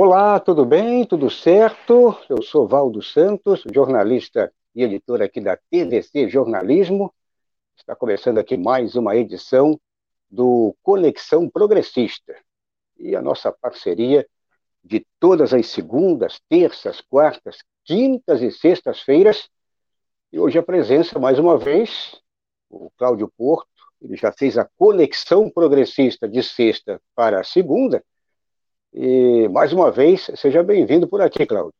Olá, tudo bem? Tudo certo? Eu sou Valdo Santos, jornalista e editor aqui da TVC Jornalismo. Está começando aqui mais uma edição do Conexão Progressista. E a nossa parceria de todas as segundas, terças, quartas, quintas e sextas-feiras. E hoje a presença, mais uma vez, o Cláudio Porto. Ele já fez a Conexão Progressista de sexta para segunda e, mais uma vez, seja bem-vindo por aqui, Cláudio.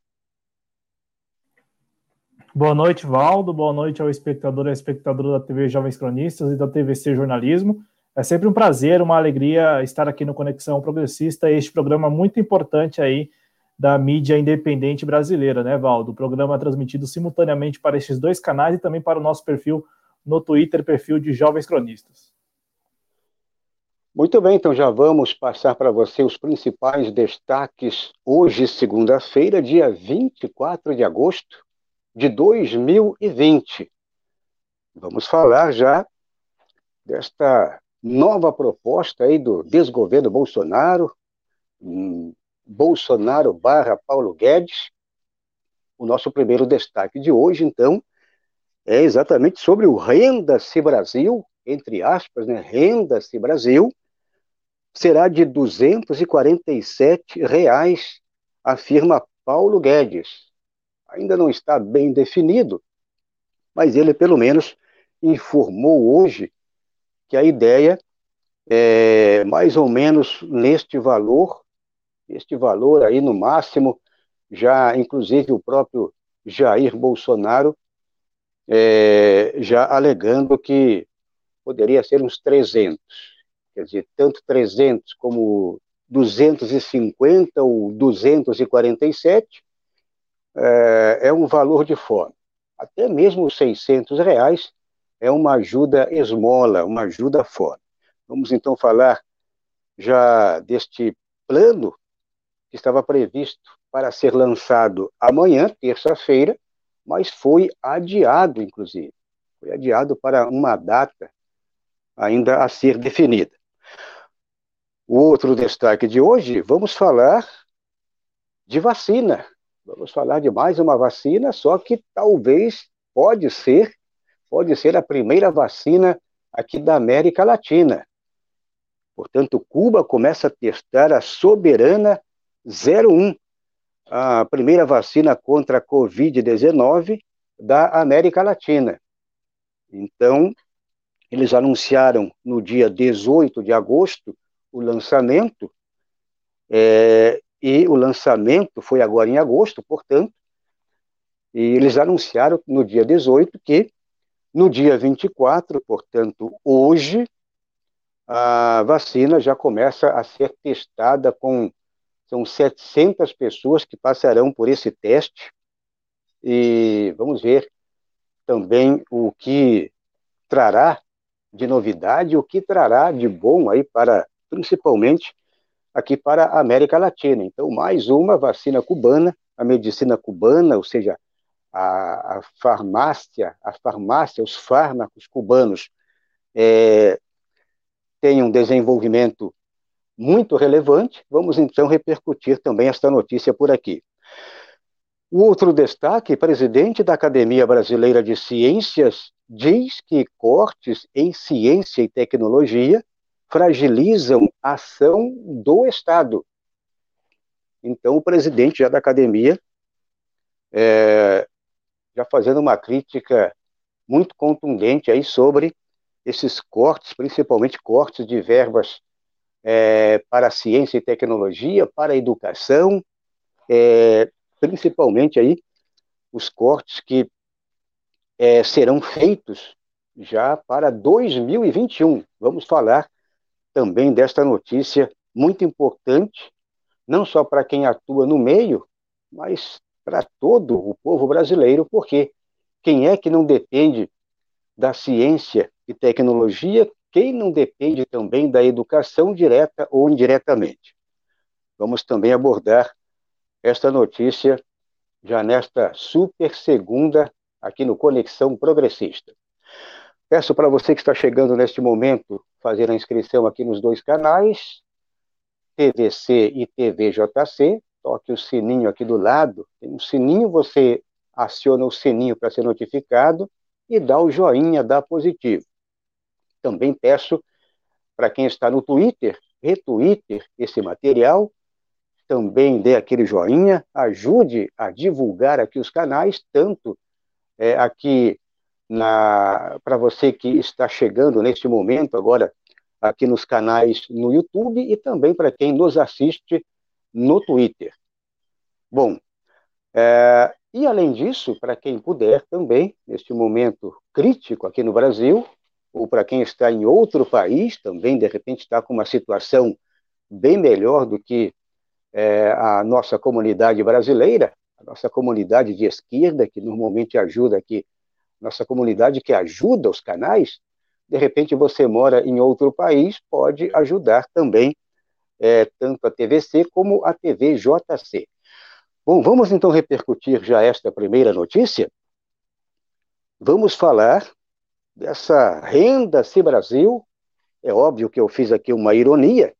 Boa noite, Valdo. Boa noite ao espectador e espectadora da TV Jovens Cronistas e da TVC Jornalismo. É sempre um prazer, uma alegria estar aqui no Conexão Progressista, este programa muito importante aí da mídia independente brasileira, né, Valdo? O programa é transmitido simultaneamente para estes dois canais e também para o nosso perfil no Twitter, perfil de Jovens Cronistas. Muito bem, então já vamos passar para você os principais destaques hoje, segunda-feira, dia 24 de agosto de 2020. Vamos falar já desta nova proposta aí do desgoverno Bolsonaro, hum, Bolsonaro barra Paulo Guedes. O nosso primeiro destaque de hoje, então, é exatamente sobre o Renda-se Brasil, entre aspas, né, Renda-se Brasil, será de 247 reais, afirma Paulo Guedes. Ainda não está bem definido, mas ele pelo menos informou hoje que a ideia é mais ou menos neste valor, este valor aí no máximo, já inclusive o próprio Jair Bolsonaro é, já alegando que poderia ser uns 300 quer dizer, tanto 300 como 250 ou 247, é, é um valor de fome. Até mesmo os 600 reais é uma ajuda esmola, uma ajuda fora. Vamos então falar já deste plano que estava previsto para ser lançado amanhã, terça-feira, mas foi adiado, inclusive. Foi adiado para uma data ainda a ser definida. O outro destaque de hoje, vamos falar de vacina. Vamos falar de mais uma vacina, só que talvez pode ser, pode ser a primeira vacina aqui da América Latina. Portanto, Cuba começa a testar a Soberana 01, a primeira vacina contra a Covid-19 da América Latina. Então, eles anunciaram no dia 18 de agosto o lançamento, é, e o lançamento foi agora em agosto, portanto, e eles anunciaram no dia 18 que no dia 24, portanto, hoje, a vacina já começa a ser testada com são 700 pessoas que passarão por esse teste. E vamos ver também o que trará de novidade, o que trará de bom aí para principalmente aqui para a América Latina. Então, mais uma vacina cubana, a medicina cubana, ou seja, a, a farmácia, a farmácia, os fármacos cubanos é, têm um desenvolvimento muito relevante. Vamos então repercutir também esta notícia por aqui. O outro destaque, presidente da Academia Brasileira de Ciências diz que cortes em ciência e tecnologia fragilizam a ação do Estado. Então, o presidente já da academia, é, já fazendo uma crítica muito contundente aí sobre esses cortes, principalmente cortes de verbas é, para ciência e tecnologia, para educação, é, principalmente aí os cortes que é, serão feitos já para 2021. Vamos falar também desta notícia muito importante, não só para quem atua no meio, mas para todo o povo brasileiro, porque quem é que não depende da ciência e tecnologia, quem não depende também da educação direta ou indiretamente? Vamos também abordar esta notícia já nesta super segunda aqui no Conexão Progressista. Peço para você que está chegando neste momento fazer a inscrição aqui nos dois canais, TVC e TVJC. toque o sininho aqui do lado, tem um sininho, você aciona o sininho para ser notificado e dá o joinha, dá positivo. Também peço para quem está no Twitter, retweeter esse material, também dê aquele joinha, ajude a divulgar aqui os canais, tanto é, aqui para você que está chegando neste momento agora aqui nos canais no YouTube e também para quem nos assiste no Twitter. Bom, é, e além disso, para quem puder também, neste momento crítico aqui no Brasil, ou para quem está em outro país, também de repente está com uma situação bem melhor do que é, a nossa comunidade brasileira, a nossa comunidade de esquerda, que normalmente ajuda aqui, nossa comunidade que ajuda os canais, de repente você mora em outro país, pode ajudar também é, tanto a TVC como a TVJC. Bom, vamos então repercutir já esta primeira notícia. Vamos falar dessa renda Se Brasil. É óbvio que eu fiz aqui uma ironia.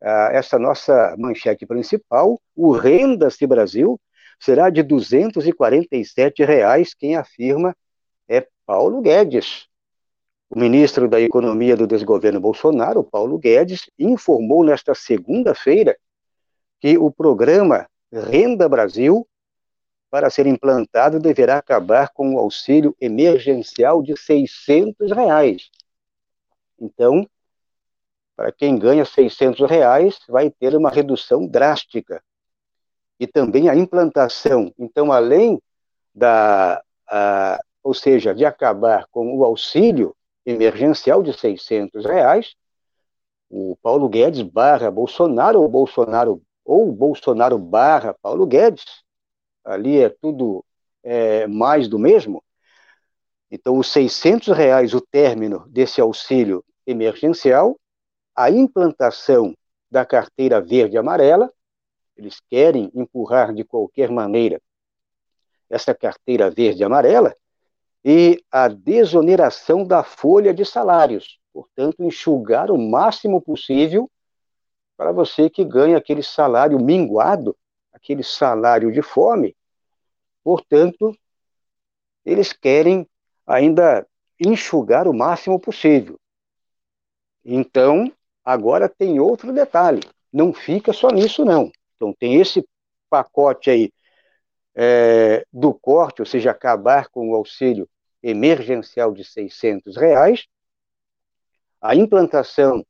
Ah, essa nossa manchete principal, o Renda Se Brasil, será de 247 reais, quem afirma é Paulo Guedes. O ministro da Economia do desgoverno Bolsonaro, Paulo Guedes, informou nesta segunda-feira que o programa Renda Brasil, para ser implantado, deverá acabar com o auxílio emergencial de 600 reais. Então, para quem ganha 600 reais, vai ter uma redução drástica. E também a implantação. Então, além da, a, ou seja, de acabar com o auxílio emergencial de 600 reais, o Paulo Guedes barra Bolsonaro, ou Bolsonaro, ou Bolsonaro barra Paulo Guedes, ali é tudo é, mais do mesmo. Então, os 600 reais, o término desse auxílio emergencial, a implantação da carteira verde e amarela, eles querem empurrar de qualquer maneira essa carteira verde e amarela, e a desoneração da folha de salários. Portanto, enxugar o máximo possível para você que ganha aquele salário minguado, aquele salário de fome. Portanto, eles querem ainda enxugar o máximo possível. Então, agora tem outro detalhe, não fica só nisso não. Então tem esse pacote aí é, do corte, ou seja, acabar com o auxílio emergencial de 600 reais, a implantação,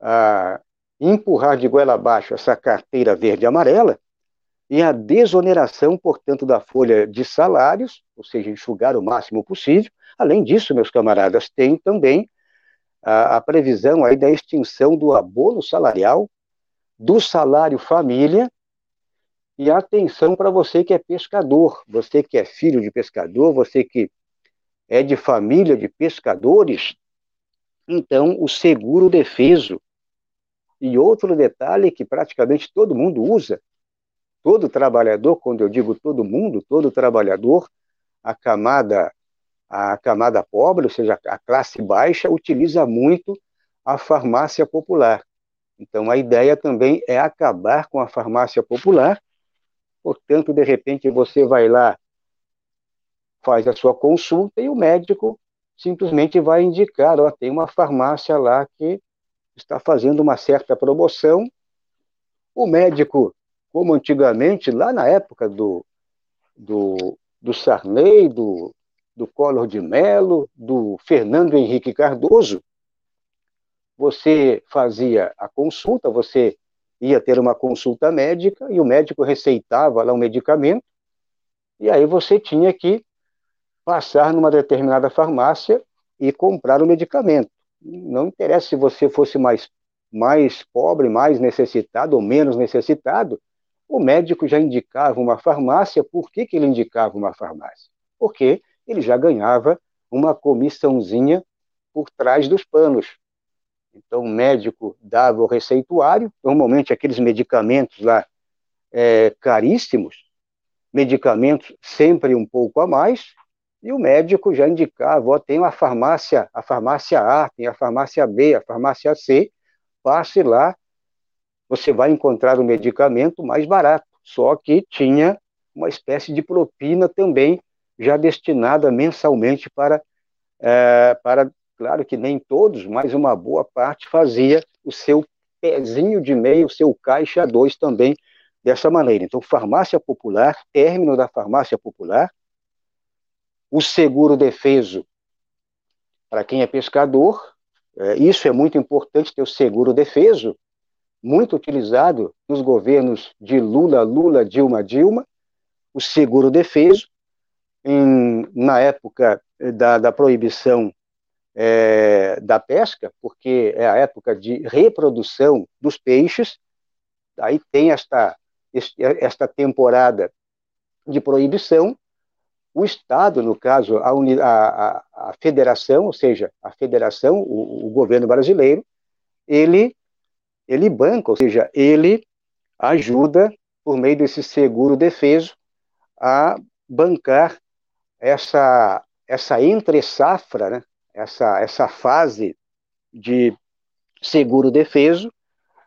a empurrar de goela abaixo essa carteira verde e amarela, e a desoneração, portanto, da folha de salários, ou seja, enxugar o máximo possível. Além disso, meus camaradas, tem também a, a previsão aí da extinção do abono salarial, do salário família, e atenção para você que é pescador, você que é filho de pescador, você que é de família de pescadores, então o seguro defeso. E outro detalhe que praticamente todo mundo usa, todo trabalhador, quando eu digo todo mundo, todo trabalhador, a camada a camada pobre, ou seja, a classe baixa, utiliza muito a farmácia popular. Então, a ideia também é acabar com a farmácia popular. Portanto, de repente, você vai lá faz a sua consulta e o médico simplesmente vai indicar, ó, tem uma farmácia lá que está fazendo uma certa promoção. O médico, como antigamente, lá na época do, do, do Sarney, do, do Collor de Mello, do Fernando Henrique Cardoso, você fazia a consulta, você ia ter uma consulta médica e o médico receitava lá um medicamento, e aí você tinha que passar numa determinada farmácia e comprar o medicamento. Não interessa se você fosse mais, mais pobre, mais necessitado ou menos necessitado, o médico já indicava uma farmácia. Por que, que ele indicava uma farmácia? Porque ele já ganhava uma comissãozinha por trás dos panos. Então, o médico dava o receituário, normalmente aqueles medicamentos lá é, caríssimos, medicamentos sempre um pouco a mais, e o médico já indicava, ó, tem uma farmácia, a farmácia A, tem a farmácia B, a farmácia C, passe lá, você vai encontrar o medicamento mais barato, só que tinha uma espécie de propina também já destinada mensalmente para, é, para, claro que nem todos, mas uma boa parte fazia o seu pezinho de meio, o seu caixa 2 também dessa maneira. Então, farmácia popular, término da farmácia popular, o seguro defeso para quem é pescador, é, isso é muito importante ter o seguro defeso, muito utilizado nos governos de Lula, Lula, Dilma, Dilma, o seguro defeso, em, na época da, da proibição é, da pesca, porque é a época de reprodução dos peixes, aí tem esta, esta temporada de proibição, o Estado, no caso, a, a, a federação, ou seja, a federação, o, o, governo brasileiro, ele, ele banca, ou seja, ele ajuda, por meio desse seguro defeso, a bancar essa, essa entre-safra, né, essa, essa fase de seguro defeso,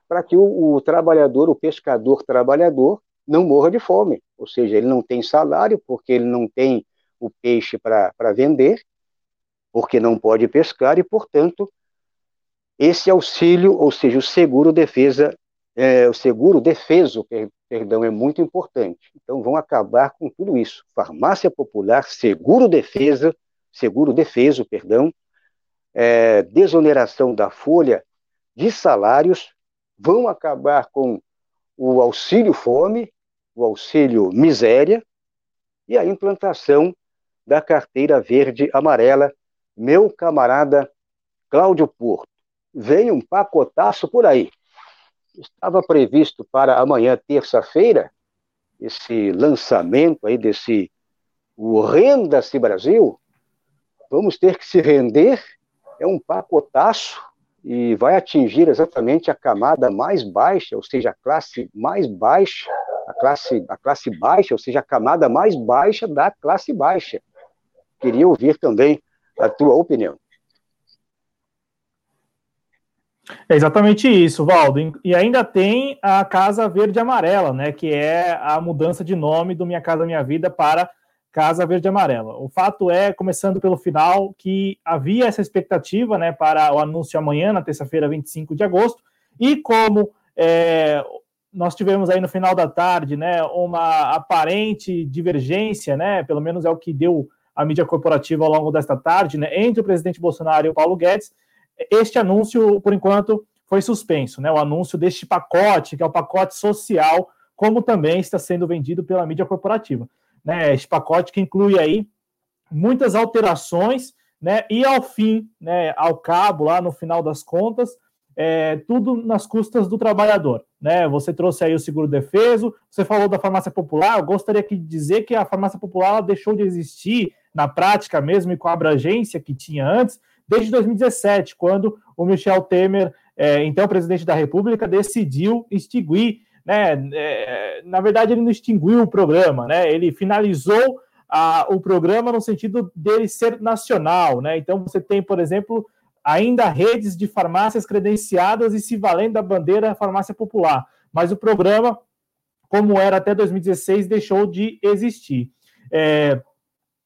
para que o, o trabalhador, o pescador trabalhador, não morra de fome, ou seja, ele não tem salário porque ele não tem o peixe para vender, porque não pode pescar e, portanto, esse auxílio, ou seja, o seguro defesa, é, o seguro defeso, perdão, é muito importante. Então, vão acabar com tudo isso. Farmácia popular, seguro defesa, seguro defeso, perdão, é, desoneração da folha de salários, vão acabar com o auxílio fome, o auxílio miséria e a implantação da carteira verde amarela. Meu camarada Cláudio Porto, vem um pacotaço por aí. Estava previsto para amanhã, terça-feira, esse lançamento aí desse Renda-se Brasil. Vamos ter que se render. É um pacotaço e vai atingir exatamente a camada mais baixa, ou seja, a classe mais baixa a classe, a classe baixa, ou seja, a camada mais baixa da classe baixa. Queria ouvir também a tua opinião. É exatamente isso, Valdo. E ainda tem a Casa Verde Amarela, né, que é a mudança de nome do Minha Casa Minha Vida para Casa Verde Amarela. O fato é, começando pelo final, que havia essa expectativa né, para o anúncio amanhã, na terça-feira, 25 de agosto, e como é, nós tivemos aí no final da tarde, né, uma aparente divergência, né, pelo menos é o que deu a mídia corporativa ao longo desta tarde, né, entre o presidente Bolsonaro e o Paulo Guedes. Este anúncio, por enquanto, foi suspenso, né, o anúncio deste pacote, que é o pacote social, como também está sendo vendido pela mídia corporativa, né, este pacote que inclui aí muitas alterações, né, e ao fim, né, ao cabo, lá no final das contas, é, tudo nas custas do trabalhador. Né? Você trouxe aí o seguro defeso, você falou da farmácia popular. Eu gostaria de dizer que a farmácia popular deixou de existir na prática mesmo e com a abrangência que tinha antes, desde 2017, quando o Michel Temer, é, então presidente da República, decidiu extinguir. Né? É, na verdade, ele não extinguiu o programa, né? ele finalizou a, o programa no sentido dele ser nacional. Né? Então, você tem, por exemplo, ainda redes de farmácias credenciadas e se valendo da bandeira farmácia popular. Mas o programa, como era até 2016, deixou de existir. É,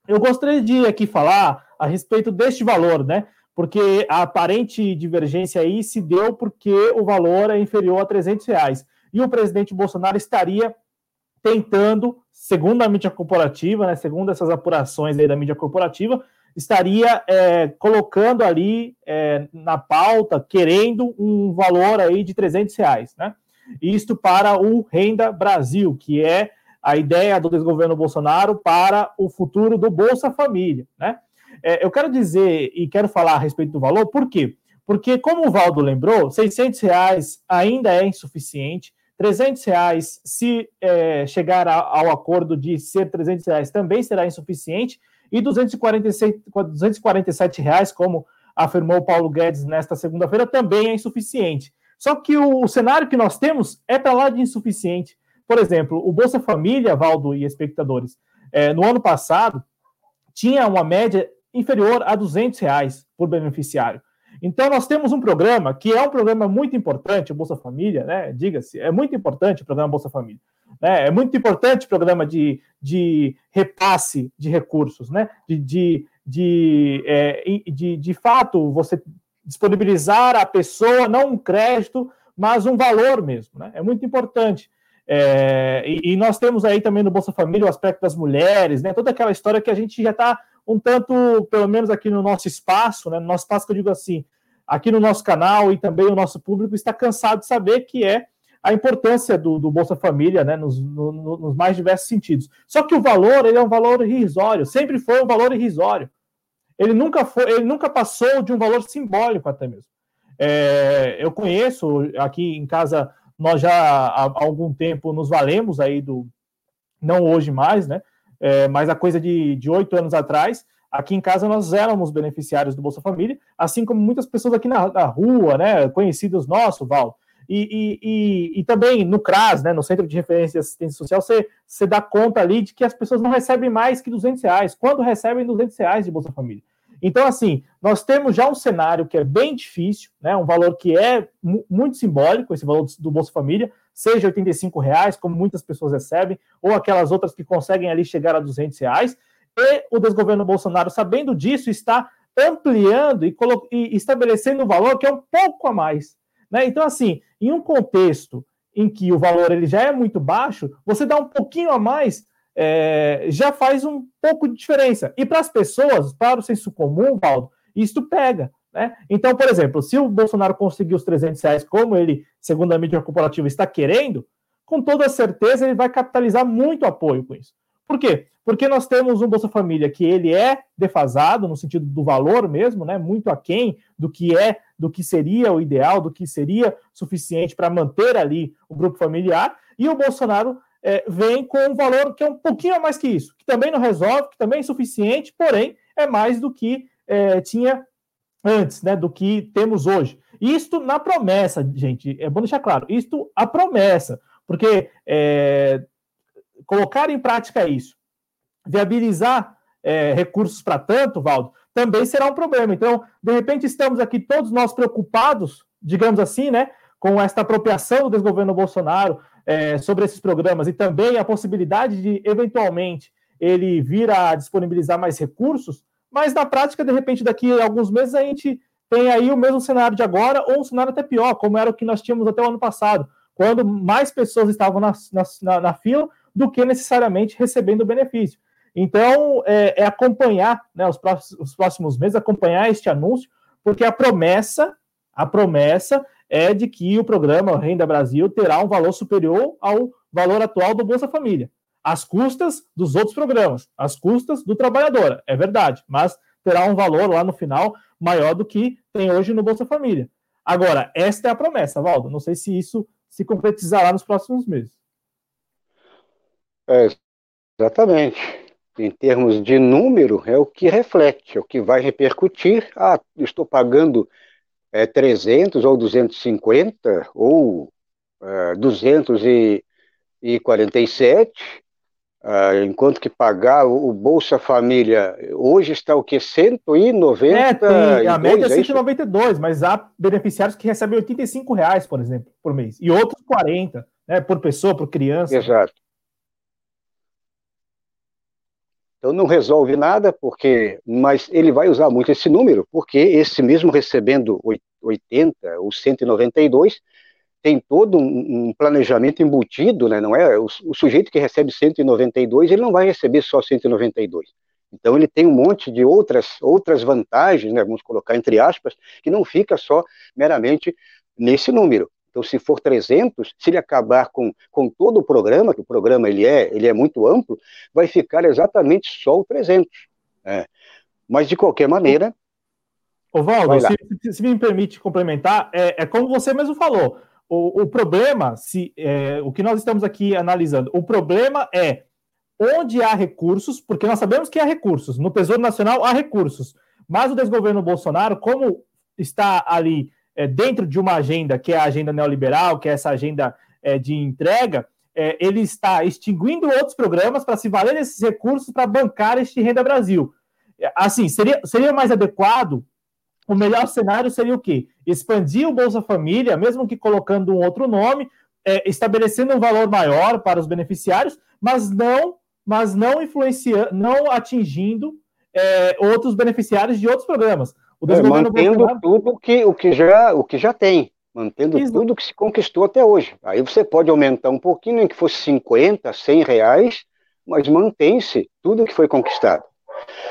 eu gostaria de aqui falar a respeito deste valor, né? Porque a aparente divergência aí se deu porque o valor é inferior a 300 reais. E o presidente Bolsonaro estaria tentando, segundo a mídia corporativa, né, segundo essas apurações da mídia corporativa, estaria é, colocando ali é, na pauta, querendo um valor aí de 300 reais, né? Isto para o Renda Brasil, que é a ideia do desgoverno Bolsonaro para o futuro do Bolsa Família, né? É, eu quero dizer e quero falar a respeito do valor, por quê? Porque, como o Valdo lembrou, 600 reais ainda é insuficiente, 300 reais, se é, chegar a, ao acordo de ser 300 reais, também será insuficiente, e 246, 247 reais, como afirmou Paulo Guedes nesta segunda-feira, também é insuficiente. Só que o, o cenário que nós temos é para lá de insuficiente. Por exemplo, o Bolsa Família, Valdo e espectadores, é, no ano passado tinha uma média inferior a 200 reais por beneficiário. Então, nós temos um programa que é um programa muito importante, o Bolsa Família, né? Diga-se, é muito importante o programa Bolsa Família. Né? É muito importante o programa de, de repasse de recursos, né? De, de, de, é, de, de fato, você disponibilizar à pessoa não um crédito, mas um valor mesmo, né? É muito importante. É, e, e, nós temos aí também no Bolsa Família o aspecto das mulheres, né? Toda aquela história que a gente já está um tanto, pelo menos aqui no nosso espaço, né? No nosso espaço que eu digo assim, aqui no nosso canal e também o nosso público está cansado de saber que é a importância do, do Bolsa Família, né? Nos, no, nos mais diversos sentidos. Só que o valor, ele é um valor irrisório, sempre foi um valor irrisório. Ele nunca foi, ele nunca passou de um valor simbólico até mesmo. É, eu conheço aqui em casa nós já há algum tempo nos valemos aí do, não hoje mais, né? É, mas a coisa de oito anos atrás, aqui em casa nós éramos beneficiários do Bolsa Família, assim como muitas pessoas aqui na, na rua, né? Conhecidos nossos, Val. E, e, e, e, também no CRAS, né, no Centro de Referência e Assistência Social, você, você dá conta ali de que as pessoas não recebem mais que 200 reais, quando recebem 200 reais de Bolsa Família. Então, assim, nós temos já um cenário que é bem difícil, né? Um valor que é muito simbólico, esse valor do Bolsa Família, seja 85 reais, como muitas pessoas recebem, ou aquelas outras que conseguem ali chegar a 200 reais. E o desgoverno Bolsonaro, sabendo disso, está ampliando e, e estabelecendo um valor que é um pouco a mais. Né? Então, assim, em um contexto em que o valor ele já é muito baixo, você dá um pouquinho a mais é, já faz um pouco de diferença. E para as pessoas, para o senso comum, Valdo, isso pega. Né? Então, por exemplo, se o Bolsonaro conseguir os 300 reais, como ele, segundo a mídia corporativa, está querendo, com toda certeza ele vai capitalizar muito apoio com isso. Por quê? Porque nós temos um Bolsa Família que ele é defasado, no sentido do valor mesmo, né? muito aquém do que é, do que seria o ideal, do que seria suficiente para manter ali o grupo familiar, e o Bolsonaro é, vem com um valor que é um pouquinho mais que isso, que também não resolve, que também é insuficiente, porém é mais do que é, tinha antes, né, do que temos hoje. Isto na promessa, gente, é bom deixar claro, isto a promessa, porque é, colocar em prática isso, viabilizar é, recursos para tanto, Valdo, também será um problema. Então, de repente, estamos aqui todos nós preocupados, digamos assim, né, com esta apropriação do desgoverno Bolsonaro, é, sobre esses programas e também a possibilidade de, eventualmente, ele vir a disponibilizar mais recursos, mas na prática, de repente, daqui a alguns meses, a gente tem aí o mesmo cenário de agora, ou um cenário até pior, como era o que nós tínhamos até o ano passado, quando mais pessoas estavam na, na, na fila do que necessariamente recebendo o benefício. Então, é, é acompanhar né, os, próximos, os próximos meses, acompanhar este anúncio, porque a promessa, a promessa é de que o programa Renda Brasil terá um valor superior ao valor atual do Bolsa Família, às custas dos outros programas, às custas do trabalhador, é verdade, mas terá um valor lá no final maior do que tem hoje no Bolsa Família. Agora, esta é a promessa, Valdo. Não sei se isso se concretizará nos próximos meses. É, exatamente. Em termos de número, é o que reflete, é o que vai repercutir. Ah, estou pagando é, 300 ou 250 ou é, 247, é, enquanto que pagar o, Bolsa Família hoje está o que? 190? É, tem, a média é 192, é mas há beneficiários que recebem 85 reais, por exemplo, por mês, e outros 40, né, por pessoa, por criança. Exato. Então não resolve nada, porque, mas ele vai usar muito esse número, porque esse mesmo recebendo 80 ou 192 tem todo um, um planejamento embutido, né? Não é o, o, sujeito que recebe 192 ele não vai receber só 192. Então ele tem um monte de outras outras vantagens, né? Vamos colocar entre aspas, que não fica só meramente nesse número. Então, se for 300, se ele acabar com, com todo o programa, que o programa ele é, ele é muito amplo, vai ficar exatamente só o 300. Né? Mas, de qualquer maneira... Ô, Valdo, se, se, me permite complementar, é, é como você mesmo falou, o, o problema, se é, o que nós estamos aqui analisando, o problema é onde há recursos, porque nós sabemos que há recursos, no Tesouro Nacional há recursos, mas o desgoverno Bolsonaro, como está ali é, dentro de uma agenda que é a agenda neoliberal, que é essa agenda é, de entrega, é, ele está extinguindo outros programas para se valer desses recursos para bancar este Renda Brasil. É, assim, seria, seria mais adequado o melhor cenário seria o quê? Expandir o Bolsa Família, mesmo que colocando um outro nome, é, estabelecendo um valor maior para os beneficiários, mas não, mas não influenciando, não atingindo é, outros beneficiários de outros programas. É, mantendo Bolsonaro... tudo que, o, que já, o que já tem, mantendo Exato. tudo que se conquistou até hoje. Aí você pode aumentar um pouquinho, nem que fosse 50, 100 reais, mas mantém-se tudo que foi conquistado.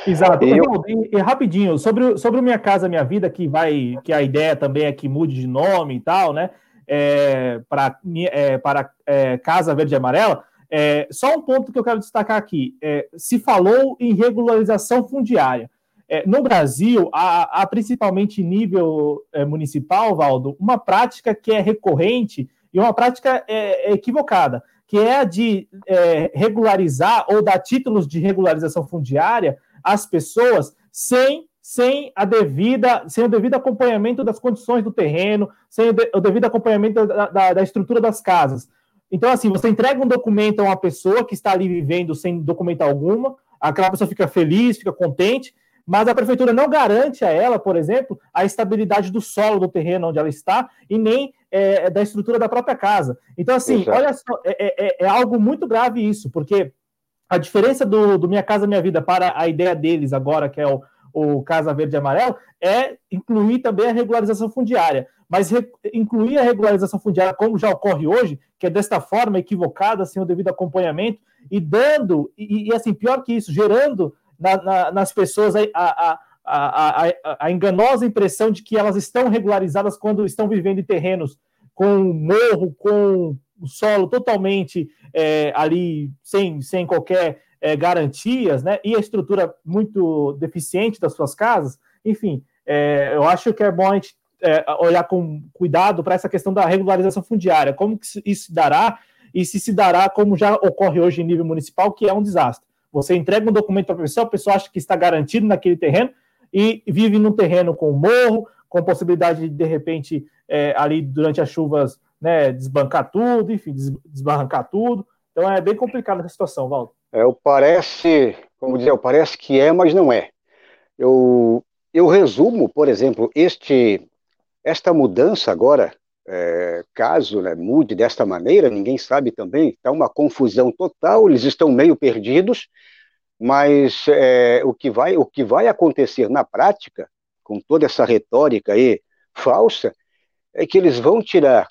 Exato. E, eu... e, e, rapidinho, sobre, sobre o Minha Casa Minha Vida, que vai, que a ideia também é que mude de nome e tal, né? É, para é, para é, Casa Verde e Amarela, é, só um ponto que eu quero destacar aqui: é, se falou em regularização fundiária. É, no Brasil, há, há, principalmente nível é, municipal, Valdo, uma prática que é recorrente e uma prática é, é equivocada, que é a de regularizar ou dar títulos de regularização fundiária às pessoas sem sem a devida, sem o devido acompanhamento das condições do terreno, sem o, de, o devido acompanhamento da, da, da, estrutura das casas. Então, assim, você entrega um documento a uma pessoa que está ali vivendo sem documento alguma, aquela pessoa fica feliz, fica contente, mas a prefeitura não garante a ela, por exemplo, a estabilidade do solo do terreno onde ela está e nem é, da estrutura da própria casa. Então, assim, Exato. olha só, é, é, é, algo muito grave isso, porque a diferença do, do Minha Casa Minha Vida para a ideia deles agora, que é o, o Casa Verde e Amarelo, é incluir também a regularização fundiária. Mas re, incluir a regularização fundiária, como já ocorre hoje, que é desta forma, equivocada, sem o devido acompanhamento, e dando, e, e assim, pior que isso, gerando na, na, nas pessoas a, a, a, a, enganosa impressão de que elas estão regularizadas quando estão vivendo em terrenos com morro, com solo totalmente é, ali sem, sem qualquer é, garantias, né? E a estrutura muito deficiente das suas casas. Enfim, é, eu acho que é bom a gente é, olhar com cuidado para essa questão da regularização fundiária, como que isso se dará e se se dará como já ocorre hoje em nível municipal, que é um desastre. Você entrega um documento para a pessoa, a pessoa acha que está garantido naquele terreno e vive num terreno com morro, com possibilidade de, de repente, é, ali durante as chuvas, né, desbancar tudo, enfim, desbarrancar tudo. Então é bem complicada essa situação, Valdo. É, parece, como dizer, parece que é, mas não é. Eu, eu resumo, por exemplo, este, esta mudança agora, é, caso né, mude desta maneira, ninguém sabe também, está uma confusão total, eles estão meio perdidos, mas é, o, que vai, o que vai acontecer na prática, com toda essa retórica aí falsa, é que eles vão tirar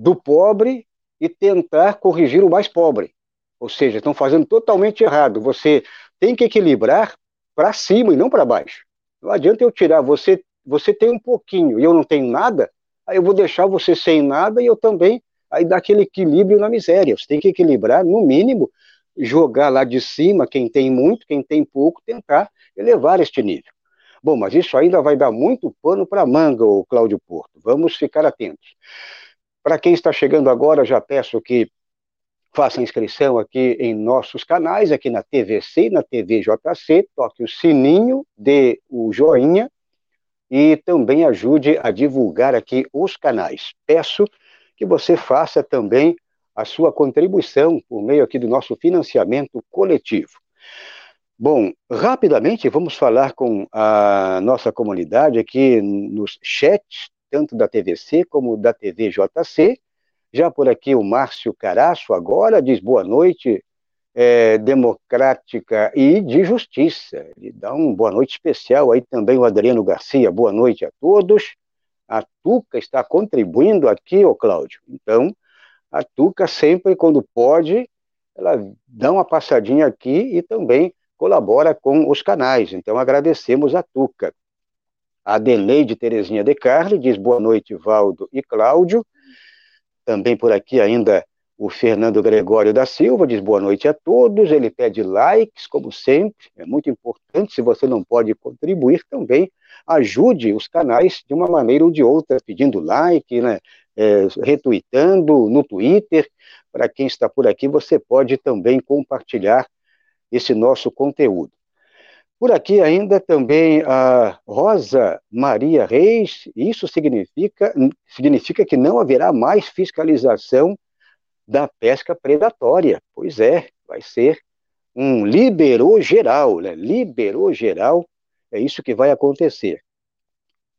do pobre e tentar corrigir o mais pobre. Ou seja, estão fazendo totalmente errado. Você tem que equilibrar para cima e não para baixo. Não adianta eu tirar, você, você tem um pouquinho e eu não tenho nada, aí eu vou deixar você sem nada e eu também, aí dá aquele equilíbrio na miséria. Você tem que equilibrar, no mínimo, jogar lá de cima quem tem muito, quem tem pouco, tentar elevar este nível. Bom, mas isso ainda vai dar muito pano para manga, o Cláudio Porto. Vamos ficar atentos. Para quem está chegando agora, já peço que faça inscrição aqui em nossos canais, aqui na TVC na TVJC, toque o sininho, dê o joinha e também ajude a divulgar aqui os canais. Peço que você faça também a sua contribuição por meio aqui do nosso financiamento coletivo. Bom, rapidamente vamos falar com a nossa comunidade aqui nos chats, tanto da TVC como da TVJC. Já por aqui o Márcio Caraço agora diz boa noite, é, democrática e de justiça. Ele dá uma boa noite especial aí também o Adriano Garcia. Boa noite a todos. A Tuca está contribuindo aqui, ô Cláudio. Então, a Tuca sempre, quando pode, ela dá uma passadinha aqui e também colabora com os canais. Então, agradecemos a Tuca. A Deneide Terezinha de Carli diz boa noite, Valdo e Cláudio. Também por aqui ainda o Fernando Gregório da Silva diz boa noite a todos. Ele pede likes, como sempre. É muito importante. Se você não pode contribuir também, ajude os canais de uma maneira ou de outra, pedindo like, né? é, retweetando no Twitter. Para quem está por aqui, você pode também compartilhar esse nosso conteúdo. Por aqui ainda também a Rosa Maria Reis, isso significa, significa que não haverá mais fiscalização da pesca predatória. Pois é, vai ser um liberou geral, né? liberou geral, é isso que vai acontecer.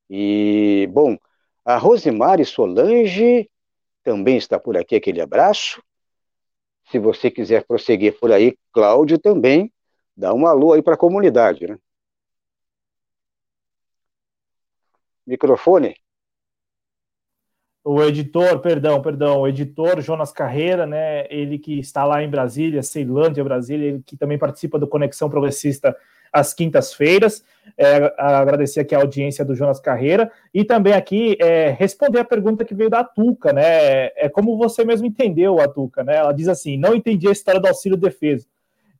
E, bom, a Rosemary Solange também está por aqui, aquele abraço. Se você quiser prosseguir por aí, Cláudio também, dá um alô aí para a comunidade, né? Microfone. O editor, perdão, perdão, o editor Jonas Carreira, né? Ele que está lá em Brasília, Ceilândia, Brasília, ele que também participa do Conexão Progressista às quintas-feiras. É, agradecer aqui a audiência do Jonas Carreira e também aqui é, responder a pergunta que veio da Tuca, né? É como você mesmo entendeu a Tuca, né? Ela diz assim: não entendi a história do auxílio defesa.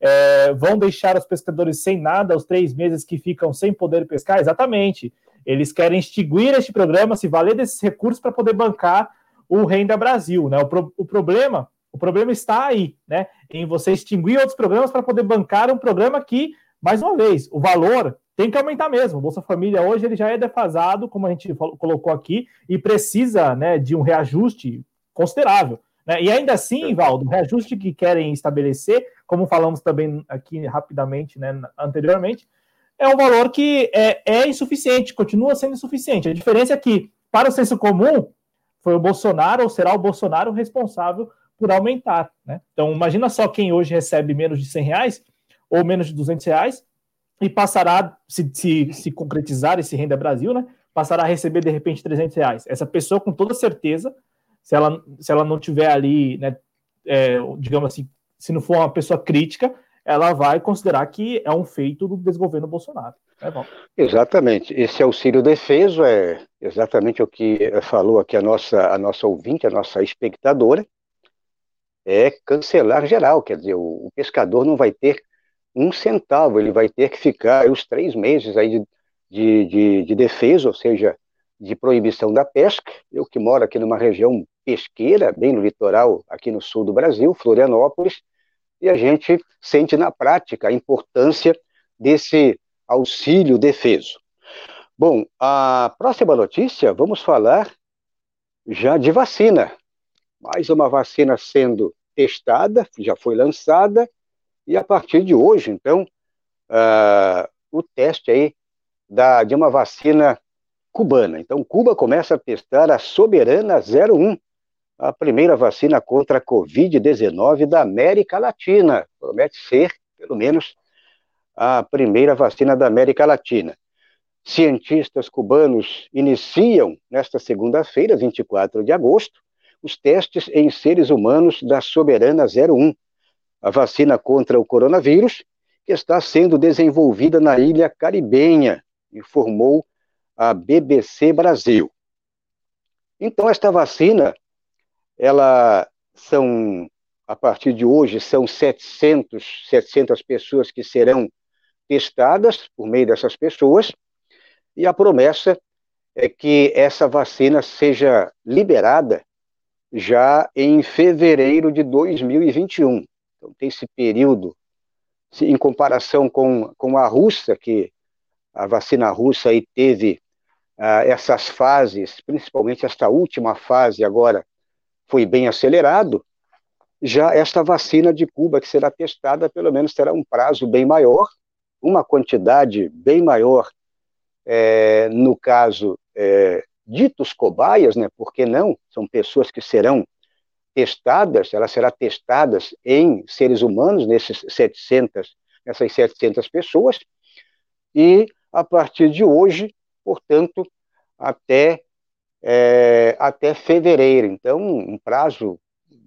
É, vão deixar os pescadores sem nada os três meses que ficam sem poder pescar? Exatamente. Eles querem extinguir este programa, se valer desses recursos para poder bancar o Renda Brasil, né? O, pro, o problema o problema está aí, né? Em você extinguir outros programas para poder bancar um programa que mais uma vez, o valor tem que aumentar mesmo. O Bolsa Família hoje ele já é defasado, como a gente falou, colocou aqui, e precisa né, de um reajuste considerável. Né? E ainda assim, Valdo, o reajuste que querem estabelecer, como falamos também aqui rapidamente, né, anteriormente, é um valor que é, é insuficiente, continua sendo insuficiente. A diferença é que, para o senso comum, foi o Bolsonaro ou será o Bolsonaro responsável por aumentar. Né? Então, imagina só quem hoje recebe menos de 100 reais ou menos de 200 reais e passará, se, se, se concretizar esse Renda Brasil, né, passará a receber de repente 300 reais. Essa pessoa, com toda certeza, se ela, se ela não tiver ali, né, é, digamos assim, se não for uma pessoa crítica, ela vai considerar que é um feito do desgoverno Bolsonaro. É exatamente. Esse auxílio defeso é exatamente o que falou aqui a nossa, a nossa ouvinte, a nossa espectadora, é cancelar geral, quer dizer, o, o pescador não vai ter um centavo, ele vai ter que ficar os três meses aí de, de, de, de defesa, ou seja, de proibição da pesca. Eu que moro aqui numa região pesqueira, bem no litoral, aqui no sul do Brasil, Florianópolis, e a gente sente na prática a importância desse auxílio defeso. Bom, a próxima notícia, vamos falar já de vacina. Mais uma vacina sendo testada, já foi lançada, e a partir de hoje, então, uh, o teste aí da, de uma vacina cubana. Então, Cuba começa a testar a Soberana 01, a primeira vacina contra a Covid-19 da América Latina. Promete ser, pelo menos, a primeira vacina da América Latina. Cientistas cubanos iniciam, nesta segunda-feira, 24 de agosto, os testes em seres humanos da Soberana 01, a vacina contra o coronavírus, que está sendo desenvolvida na ilha caribenha, informou a BBC Brasil. Então, esta vacina, ela são, a partir de hoje, são 700, 700 pessoas que serão testadas por meio dessas pessoas, e a promessa é que essa vacina seja liberada já em fevereiro de 2021. Então, tem esse período, em comparação com, com a russa, que a vacina russa aí teve ah, essas fases, principalmente esta última fase agora, foi bem acelerado, já esta vacina de Cuba, que será testada, pelo menos terá um prazo bem maior, uma quantidade bem maior, é, no caso, é, ditos cobaias, né, por que não? São pessoas que serão testadas, ela será testadas em seres humanos, nesses 700, nessas 700 pessoas, e a partir de hoje, portanto, até, é, até fevereiro. Então, um prazo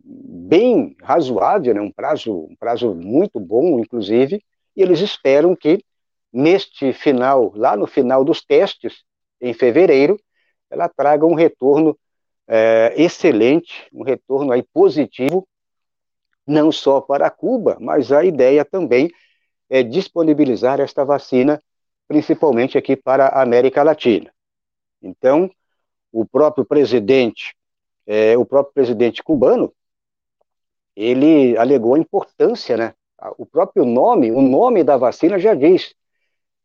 bem razoável, né? um, prazo, um prazo muito bom, inclusive, e eles esperam que neste final, lá no final dos testes, em fevereiro, ela traga um retorno é, excelente, um retorno aí positivo, não só para Cuba, mas a ideia também é disponibilizar esta vacina, principalmente aqui para a América Latina. Então, o próprio presidente, é, o próprio presidente cubano, ele alegou a importância, né? O próprio nome, o nome da vacina já diz,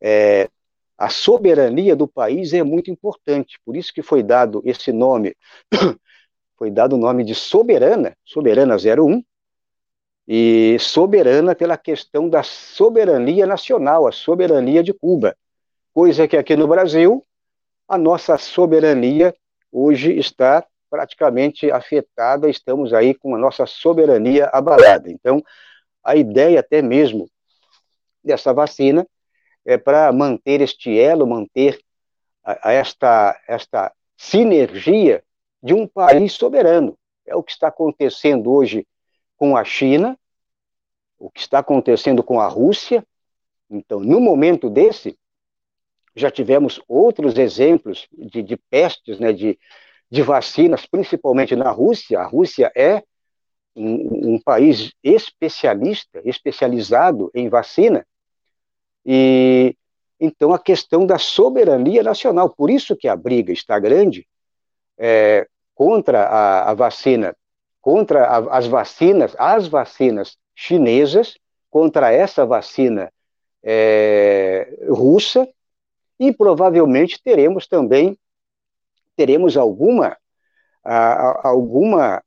é, a soberania do país é muito importante, por isso que foi dado esse nome, foi dado o nome de soberana, soberana 01, e soberana pela questão da soberania nacional, a soberania de Cuba, coisa que aqui no Brasil a nossa soberania hoje está praticamente afetada, estamos aí com a nossa soberania abalada. Então, a ideia até mesmo dessa vacina é para manter este elo, manter a, a esta, esta sinergia de um país soberano. É o que está acontecendo hoje com a China, o que está acontecendo com a Rússia. Então, no momento desse, já tivemos outros exemplos de, de pestes, né, de, de vacinas, principalmente na Rússia. A Rússia é um, um país especialista, especializado em vacina, e então a questão da soberania nacional, por isso que a briga está grande é, contra a, a, vacina, contra a, as vacinas, as vacinas chinesas, contra essa vacina é, russa, e provavelmente teremos também teremos alguma a, alguma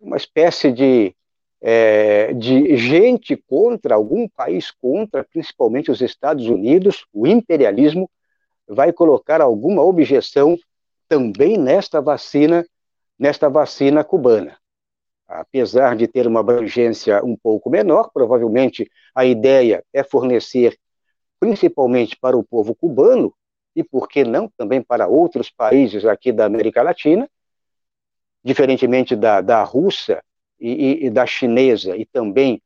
uma espécie de é, de gente contra algum país contra, principalmente os Estados Unidos, o imperialismo vai colocar alguma objeção também nesta vacina, nesta vacina cubana. Apesar de ter uma abrangência um pouco menor, provavelmente a ideia é fornecer principalmente para o povo cubano, e por que não também para outros países aqui da América Latina, diferentemente da, da Rússia e, e, da chinesa e também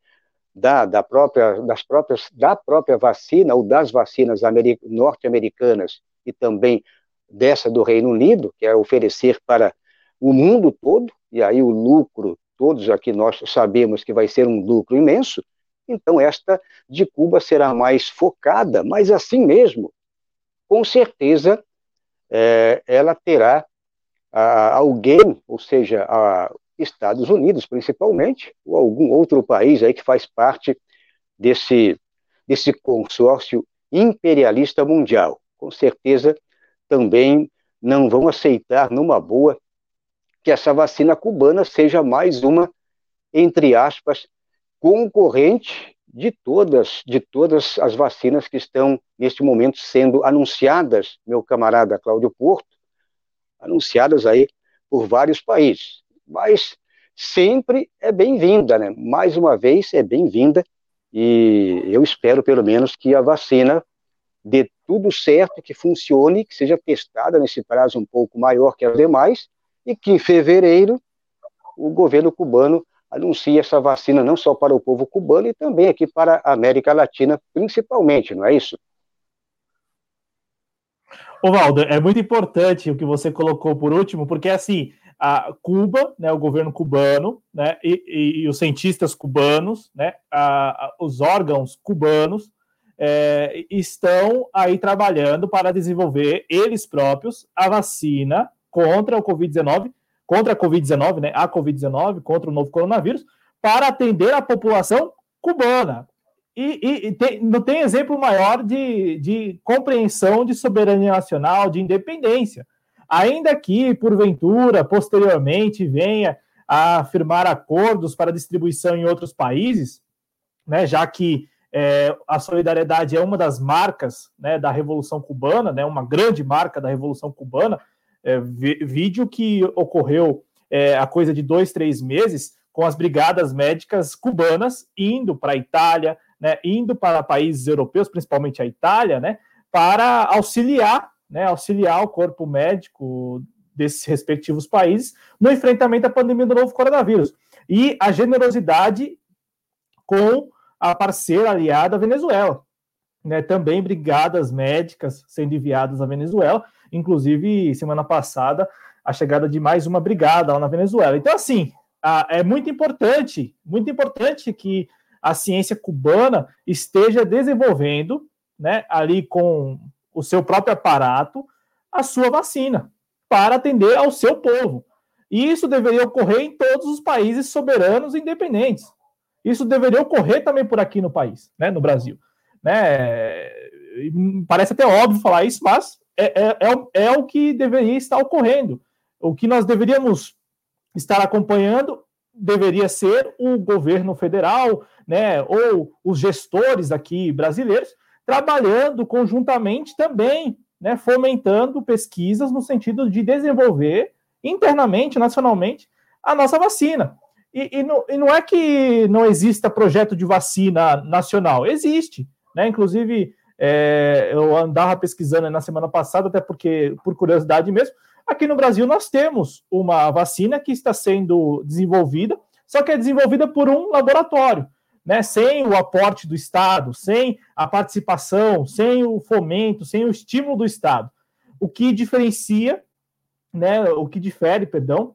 da, da, própria, das próprias, da própria vacina ou das vacinas norte-americanas e também dessa do Reino Unido, que é oferecer para o mundo todo, e aí o lucro, todos aqui nós sabemos que vai ser um lucro imenso, então, esta de Cuba será mais focada, mas assim mesmo, com certeza, é, ela terá a, alguém, ou seja, a Estados Unidos principalmente, ou algum outro país aí que faz parte desse, desse consórcio imperialista mundial. Com certeza, também não vão aceitar numa boa que essa vacina cubana seja mais uma, entre aspas, concorrente de todas, de todas as vacinas que estão neste momento sendo anunciadas, meu camarada Cláudio Porto, anunciadas aí por vários países. Mas sempre é bem-vinda, né? Mais uma vez é bem-vinda e eu espero pelo menos que a vacina dê tudo certo, que funcione, que seja testada nesse prazo um pouco maior que as demais e que em fevereiro o governo cubano anuncia essa vacina não só para o povo cubano e também aqui para a América Latina, principalmente, não é isso? Ô, é muito importante o que você colocou por último, porque assim, a Cuba, né, o governo cubano, né, e, e, e os cientistas cubanos, né, a, a, os órgãos cubanos é, estão aí trabalhando para desenvolver eles próprios a vacina contra o Covid-19 contra a Covid-19, né, a Covid-19, contra o novo coronavírus, para atender a população cubana. E, e, e tem, não tem exemplo maior de, de compreensão de soberania nacional, de independência. Ainda que, porventura, posteriormente, venha a firmar acordos para distribuição em outros países, né, já que é, a solidariedade é uma das marcas né, da Revolução Cubana, né, uma grande marca da Revolução Cubana, é, vídeo que ocorreu é, há coisa de dois, três meses, com as brigadas médicas cubanas indo para a Itália, né, indo para países europeus, principalmente a Itália, né, para auxiliar, né, auxiliar o corpo médico desses respectivos países no enfrentamento à pandemia do novo coronavírus. E a generosidade com a parceira aliada Venezuela. Né, também brigadas médicas sendo enviadas à Venezuela, inclusive semana passada, a chegada de mais uma brigada lá na Venezuela. Então, assim, é muito importante, muito importante que a ciência cubana esteja desenvolvendo, né, ali com o seu próprio aparato, a sua vacina para atender ao seu povo. E isso deveria ocorrer em todos os países soberanos e independentes. Isso deveria ocorrer também por aqui no país, né, no Brasil. Né? Parece até óbvio falar isso, mas é, é, é, é o que deveria estar ocorrendo. O que nós deveríamos estar acompanhando deveria ser o governo federal, né, ou os gestores aqui brasileiros, trabalhando conjuntamente também né, fomentando pesquisas no sentido de desenvolver internamente, nacionalmente, a nossa vacina. E, e, não, e, não, é que não exista projeto de vacina nacional, existe. Né? Inclusive, é, eu andava pesquisando na semana passada, até porque, por curiosidade mesmo, aqui no Brasil nós temos uma vacina que está sendo desenvolvida, só que é desenvolvida por um laboratório. Né, sem o aporte do Estado, sem a participação, sem o fomento, sem o estímulo do Estado. O que diferencia, né, o que difere, perdão,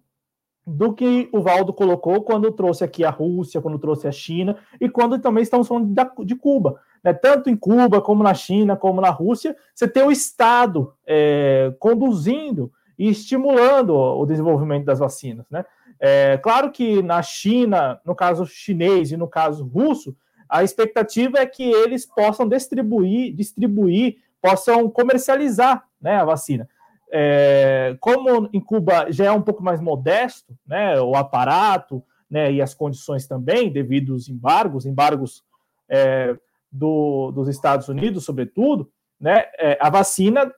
do que o Valdo colocou quando trouxe aqui a Rússia, quando trouxe a China e quando também estamos falando de Cuba. Né? Tanto em Cuba, como na China, como na Rússia, você tem o Estado é, conduzindo e estimulando o desenvolvimento das vacinas. Né? É, claro que na China, no caso chinês e no caso russo, a expectativa é que eles possam distribuir, distribuir possam comercializar né, a vacina. É, como em Cuba já é um pouco mais modesto, né, o aparato né, e as condições também, devido aos embargos, embargos é, do, dos Estados Unidos, sobretudo, né, é, a vacina,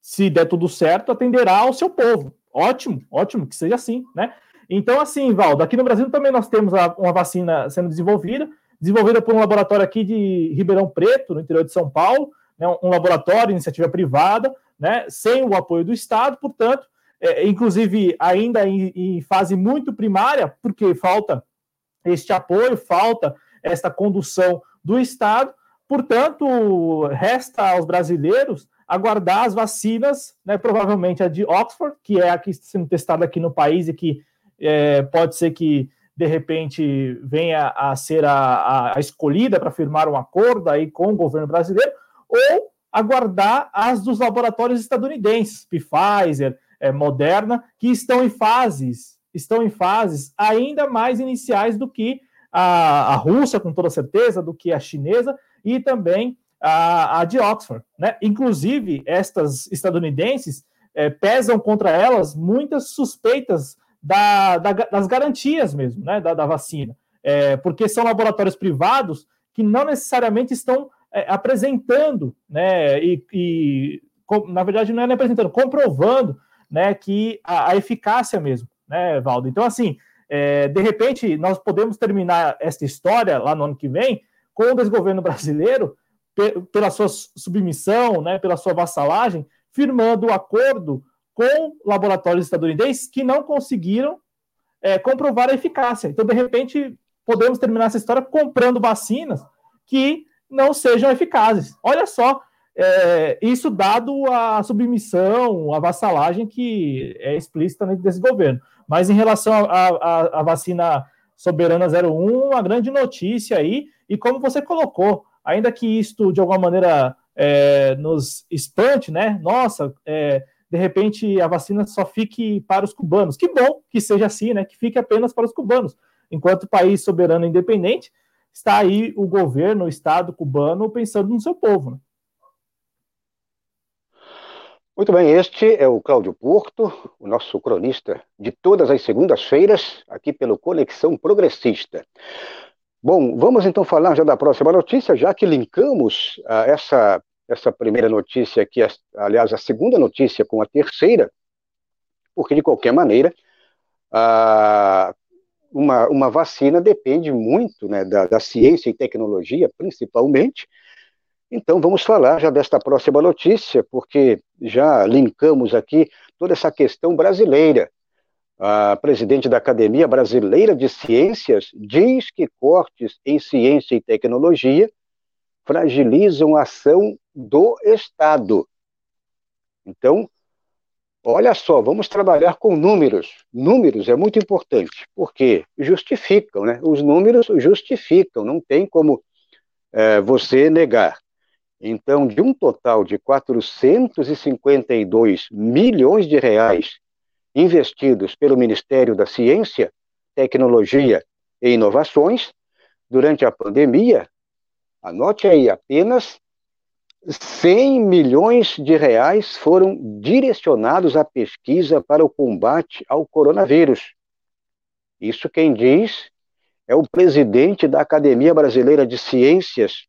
se der tudo certo, atenderá ao seu povo. Ótimo, ótimo que seja assim, né? Então, assim, Valdo, aqui no Brasil também nós temos a, uma vacina sendo desenvolvida, desenvolvida por um laboratório aqui de Ribeirão Preto, no interior de São Paulo, né, um laboratório, iniciativa privada, né, sem o apoio do Estado, portanto, é, inclusive ainda em, em, fase muito primária, porque falta este apoio, falta esta condução do Estado, portanto, resta aos brasileiros aguardar as vacinas, né, provavelmente a de Oxford, que é a que está sendo testada aqui no país e que é, pode ser que de repente venha a ser a, a escolhida para firmar um acordo aí com o governo brasileiro, ou aguardar as dos laboratórios estadunidenses, Pfizer, é, Moderna, que estão em fases, estão em fases ainda mais iniciais do que a, a Rússia, com toda certeza, do que a chinesa e também a, a de Oxford. Né? Inclusive, estas estadunidenses é, pesam contra elas muitas suspeitas da, da, das garantias mesmo, né, da, da vacina, é, porque são laboratórios privados que não necessariamente estão é, apresentando, né, e, e com, na verdade não é nem apresentando, comprovando, né, que a, a eficácia mesmo, né, Valdo. Então, assim, é, de repente, nós podemos terminar esta história lá no ano que vem com o desgoverno brasileiro, pela sua submissão, né, pela sua vassalagem, firmando o acordo com laboratórios estadunidenses que não conseguiram é, comprovar a eficácia. Então, de repente, podemos terminar essa história comprando vacinas que não sejam eficazes. Olha só, é, isso dado a submissão, a vassalagem que é explícita desse governo. Mas em relação à vacina Soberana 01, uma grande notícia aí, e como você colocou, ainda que isto de alguma maneira é, nos espante, né? Nossa, é, de repente a vacina só fique para os cubanos. Que bom que seja assim, né? Que fique apenas para os cubanos. Enquanto país soberano e independente, está aí o governo, o Estado cubano pensando no seu povo. Né? Muito bem, este é o Cláudio Porto, o nosso cronista de todas as segundas-feiras, aqui pelo Conexão Progressista. Bom, vamos então falar já da próxima notícia, já que linkamos uh, essa, essa primeira notícia aqui, aliás, a segunda notícia com a terceira, porque de qualquer maneira, uh, uma, uma vacina depende muito né, da, da ciência e tecnologia, principalmente, então, vamos falar já desta próxima notícia, porque já linkamos aqui toda essa questão brasileira. A presidente da Academia Brasileira de Ciências diz que cortes em ciência e tecnologia fragilizam a ação do Estado. Então, olha só, vamos trabalhar com números. Números é muito importante, porque justificam, né? Os números justificam, não tem como é, você negar. Então, de um total de 452 milhões de reais investidos pelo Ministério da Ciência, Tecnologia e Inovações durante a pandemia, anote aí, apenas 100 milhões de reais foram direcionados à pesquisa para o combate ao coronavírus. Isso quem diz é o presidente da Academia Brasileira de Ciências,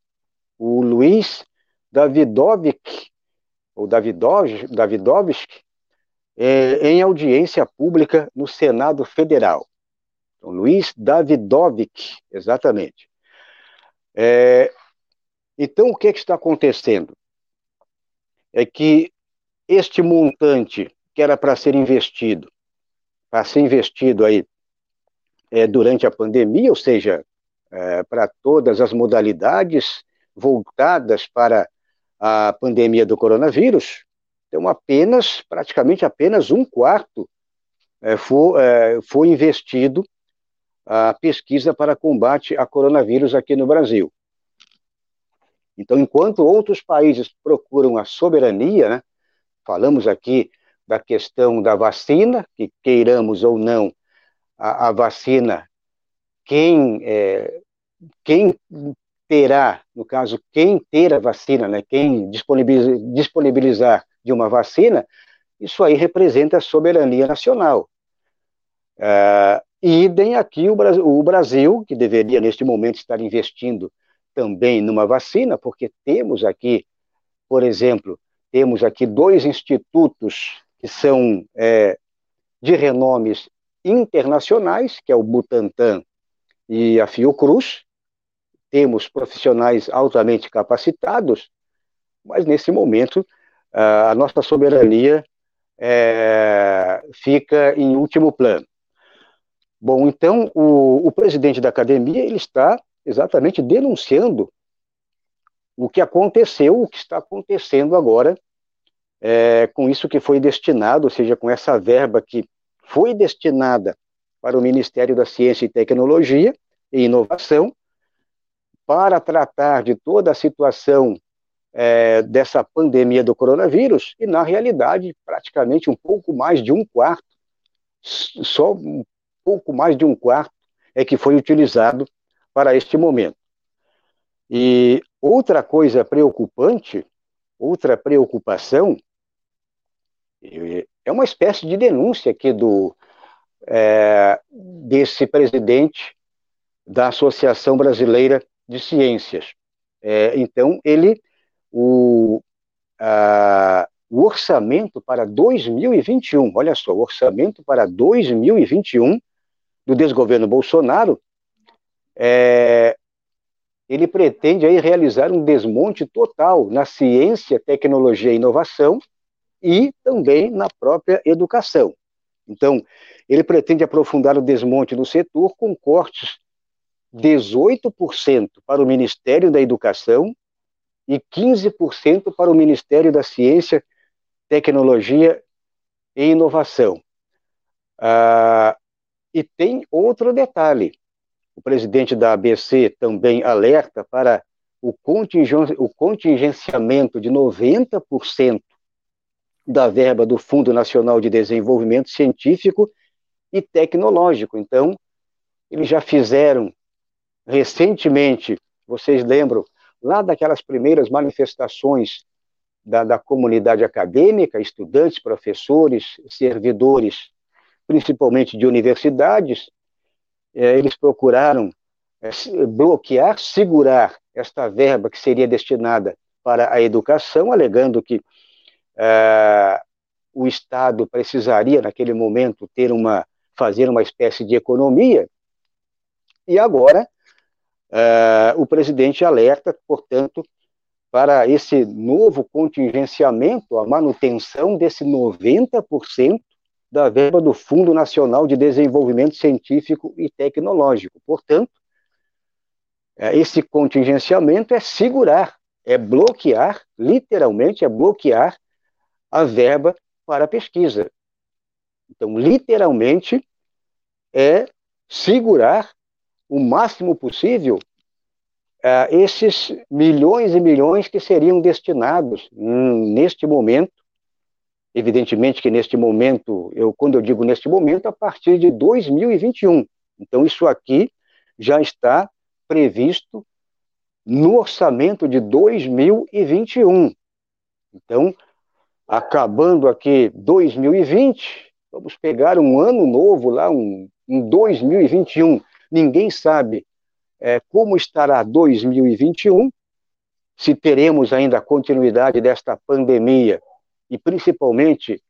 o Luiz Davidovic, ou Davidovski, é, em audiência pública no Senado Federal. Então, Luiz Davidovich, exatamente. É, então, o que, é que está acontecendo? É que este montante que era para ser investido, para ser investido aí é, durante a pandemia, ou seja, é, para todas as modalidades voltadas para a pandemia do coronavírus, então apenas, praticamente apenas um quarto é, foi, é, foi investido a pesquisa para combate a coronavírus aqui no Brasil. Então, enquanto outros países procuram a soberania, né, falamos aqui da questão da vacina, que queiramos ou não a, a vacina, quem, é, quem terá, no caso, quem ter a vacina, né, quem disponibilizar, disponibilizar de uma vacina, isso aí representa a soberania nacional. Uh, idem aqui o Brasil, o Brasil, que deveria neste momento estar investindo também numa vacina, porque temos aqui, por exemplo, temos aqui dois institutos que são é, de renomes internacionais, que é o Butantan e a Fiocruz. Temos profissionais altamente capacitados, mas nesse momento a nossa soberania é, fica em último plano. Bom, então o, o presidente da academia ele está exatamente denunciando o que aconteceu, o que está acontecendo agora é, com isso que foi destinado, ou seja, com essa verba que foi destinada para o Ministério da Ciência e Tecnologia e Inovação, para tratar de toda a situação é, dessa pandemia do coronavírus, e na realidade, praticamente um pouco mais de um quarto, só um pouco mais de um quarto é que foi utilizado para este momento. E outra coisa preocupante, outra preocupação, é uma espécie de denúncia aqui do é, desse presidente da Associação Brasileira de Ciências. É, então, ele, o, a, o orçamento para 2021, olha só, o orçamento para 2021 do desgoverno Bolsonaro, é, ele pretende aí realizar um desmonte total na ciência, tecnologia e inovação e também na própria educação. Então, ele pretende aprofundar o desmonte do setor com cortes 18% para o Ministério da Educação e 15% para o Ministério da Ciência, Tecnologia e Inovação. Ah, e tem outro detalhe: o presidente da ABC também alerta para o, contingenciamento de 90% da verba do Fundo Nacional de Desenvolvimento Científico e Tecnológico. Então, eles já fizeram recentemente, vocês lembram, lá daquelas primeiras manifestações da, da comunidade acadêmica, estudantes, professores, servidores, principalmente de universidades, eles procuraram é, bloquear, segurar esta verba que seria destinada para a educação, alegando que é, o Estado precisaria, naquele momento, ter uma, fazer uma espécie de economia, e agora é, o presidente alerta, portanto, para esse novo contingenciamento, a manutenção desse 90% da verba do Fundo Nacional de Desenvolvimento Científico e Tecnológico. Portanto, é, esse contingenciamento é segurar, é bloquear, literalmente é bloquear a verba para a pesquisa. Então, literalmente, é segurar o máximo possível uh, esses milhões e milhões que seriam destinados hum, neste momento Evidentemente que neste momento, eu quando eu digo neste momento, a partir de 2021. Então isso aqui já está previsto no orçamento de 2021. Então, acabando aqui 2020, vamos pegar um ano novo lá, um, um 2021. Ninguém sabe é, como estará 2021, se teremos ainda a continuidade desta pandemia e principalmente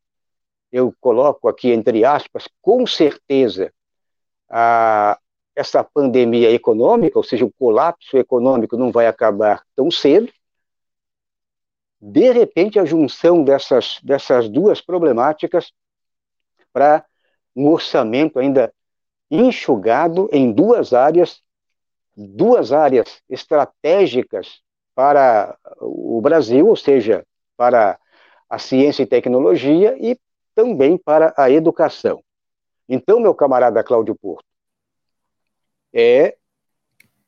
eu coloco aqui entre aspas, com certeza a, essa pandemia econômica, ou seja, o colapso econômico não vai acabar tão cedo. De repente, a junção dessas, dessas duas problemáticas para um orçamento ainda enxugado em duas áreas, duas áreas estratégicas para o Brasil, ou seja, para a ciência e tecnologia e também para a educação. Então, meu camarada Cláudio Porto, é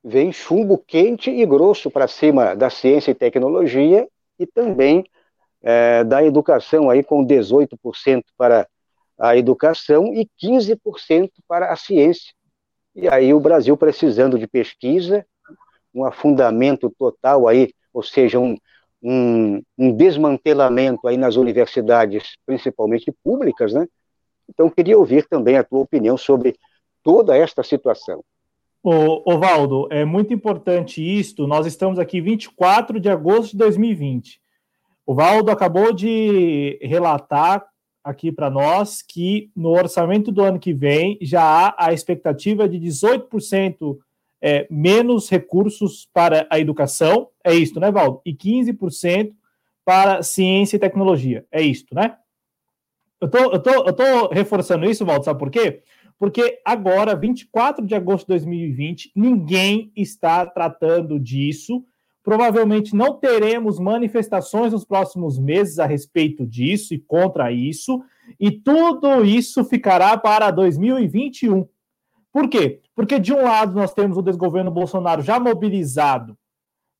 vem chumbo quente e grosso para cima da ciência e tecnologia e também é, da educação aí com 18% para a educação e 15% para a ciência. E aí o Brasil precisando de pesquisa, um afundamento total aí, ou seja, um, um, um desmantelamento aí nas universidades, principalmente públicas, né? Então, queria ouvir também a tua opinião sobre toda esta situação. O Ovaldo, é muito importante isto. Nós estamos aqui 24 de agosto de 2020. O Valdo acabou de relatar aqui para nós que no orçamento do ano que vem já há a expectativa de 18% é, menos recursos para a educação. É isso, né, Valdo? E 15% para ciência e tecnologia. É isto, né? Eu tô, eu, tô, eu tô reforçando isso, Valdo, sabe por quê? Porque agora, 24 de agosto de 2020, ninguém está tratando disso. Provavelmente não teremos manifestações nos próximos meses a respeito disso e contra isso, e tudo isso ficará para 2021. Por quê? Porque, de um lado, nós temos o desgoverno Bolsonaro já mobilizado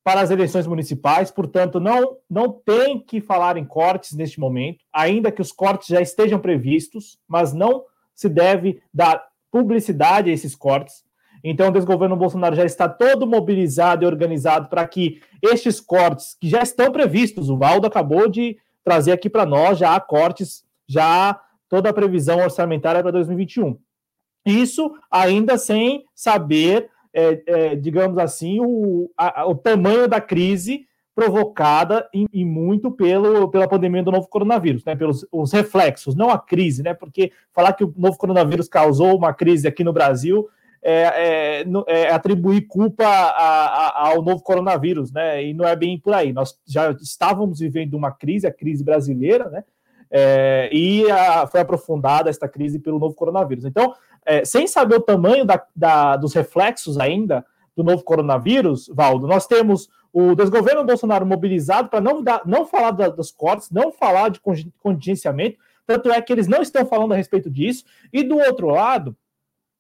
para as eleições municipais, portanto, não, não tem que falar em cortes neste momento, ainda que os cortes já estejam previstos, mas não se deve dar publicidade a esses cortes. Então, o desgoverno Bolsonaro já está todo mobilizado e organizado para que estes cortes, que já estão previstos, o Valdo acabou de trazer aqui para nós, já há cortes, já há toda a previsão orçamentária para 2021. Isso ainda sem saber é, é, digamos assim, o, a, o tamanho da crise provocada e, muito pelo, pela pandemia do novo coronavírus, né? Pelos os reflexos, não a crise, né? Porque falar que o novo coronavírus causou uma crise aqui no Brasil é, é, é atribuir culpa a, a, ao novo coronavírus, né? E não é bem por aí. Nós já estávamos vivendo uma crise, a crise brasileira, né? É, e a, foi aprofundada esta crise pelo novo coronavírus. Então, é, sem saber o tamanho da, da, dos reflexos ainda do novo coronavírus, Valdo, nós temos o desgoverno Bolsonaro mobilizado para não, não falar da, dos cortes, não falar de contingenciamento, tanto é que eles não estão falando a respeito disso, e do outro lado,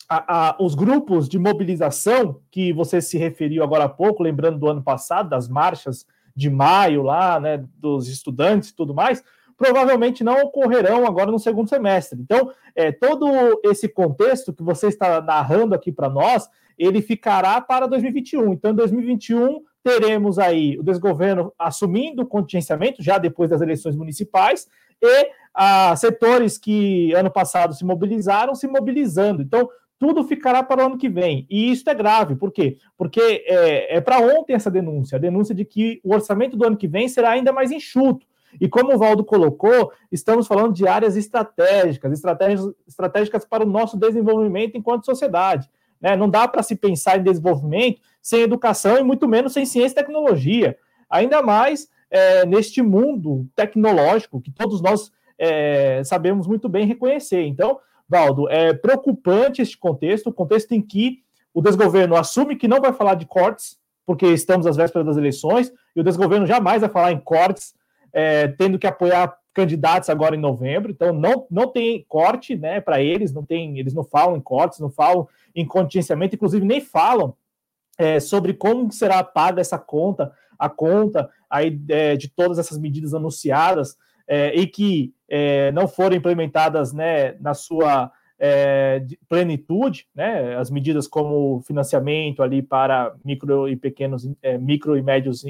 a, a, os grupos de mobilização que você se referiu agora há pouco, lembrando do ano passado, das marchas de maio lá, né, dos estudantes e tudo mais, provavelmente não ocorrerão agora no segundo semestre. Então, é, todo esse contexto que você está narrando aqui para nós, ele ficará para 2021. Então, em 2021, teremos aí o desgoverno assumindo o contingenciamento, já depois das eleições municipais, e ah, setores que ano passado se mobilizaram, se mobilizando. Então, tudo ficará para o ano que vem. E isso é grave, por quê? Porque é, é para ontem essa denúncia, a denúncia de que o orçamento do ano que vem será ainda mais enxuto. E como o Valdo colocou, estamos falando de áreas estratégicas, estratégicas, estratégicas para o nosso desenvolvimento enquanto sociedade. Né? Não dá para se pensar em desenvolvimento sem educação e muito menos sem ciência e tecnologia. Ainda mais é, neste mundo tecnológico que todos nós é, sabemos muito bem reconhecer. Então, Valdo, é preocupante este contexto, o contexto em que o desgoverno assume que não vai falar de cortes, porque estamos às vésperas das eleições, e o desgoverno jamais vai falar em cortes é, tendo que apoiar candidatos agora em novembro, então não, não tem corte né, para eles, não tem, eles não falam em cortes, não falam em contingenciamento, inclusive nem falam é, sobre como será paga essa conta, a conta aí, é, de todas essas medidas anunciadas é, e que é, não foram implementadas né, na sua é, plenitude, né, as medidas como financiamento ali para micro e pequenos, é, micro e médios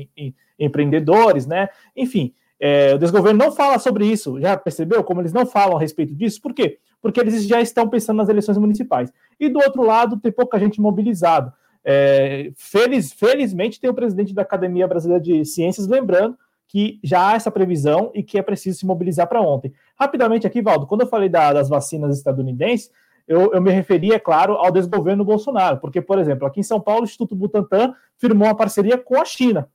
empreendedores, né, enfim, é, o desgoverno não fala sobre isso, já percebeu como eles não falam a respeito disso? Por quê? Porque eles já estão pensando nas eleições municipais. E do outro lado, tem pouca gente mobilizada. é, feliz, felizmente tem o presidente da Academia Brasileira de Ciências lembrando que já há essa previsão e que é preciso se mobilizar para ontem. Rapidamente aqui, Valdo, quando eu falei da, das vacinas estadunidenses, eu, eu, me referi, é claro, ao desgoverno Bolsonaro, porque, por exemplo, aqui em São Paulo, o Instituto Butantan firmou uma parceria com a China,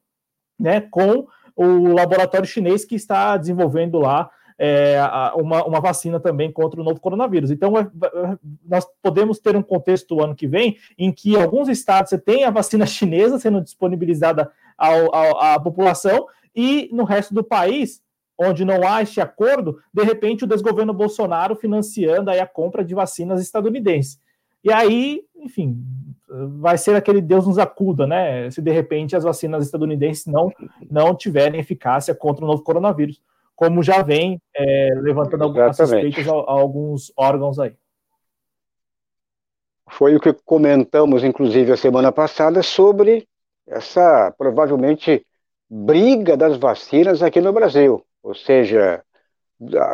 né, com o laboratório chinês que está desenvolvendo lá é, uma, uma, vacina também contra o novo coronavírus. Então, é, é, nós podemos ter um contexto ano que vem em que alguns estados você tem a vacina chinesa sendo disponibilizada ao, ao, à população e no resto do país, onde não há este acordo, de repente o desgoverno Bolsonaro financiando aí a compra de vacinas estadunidenses. E aí, enfim, vai ser aquele Deus nos acuda, né? Se de repente as vacinas estadunidenses não, não tiverem eficácia contra o novo coronavírus, como já vem é, levantando algumas suspeitas a, a alguns órgãos aí. Foi o que comentamos, inclusive, a semana passada sobre essa provavelmente briga das vacinas aqui no Brasil, ou seja,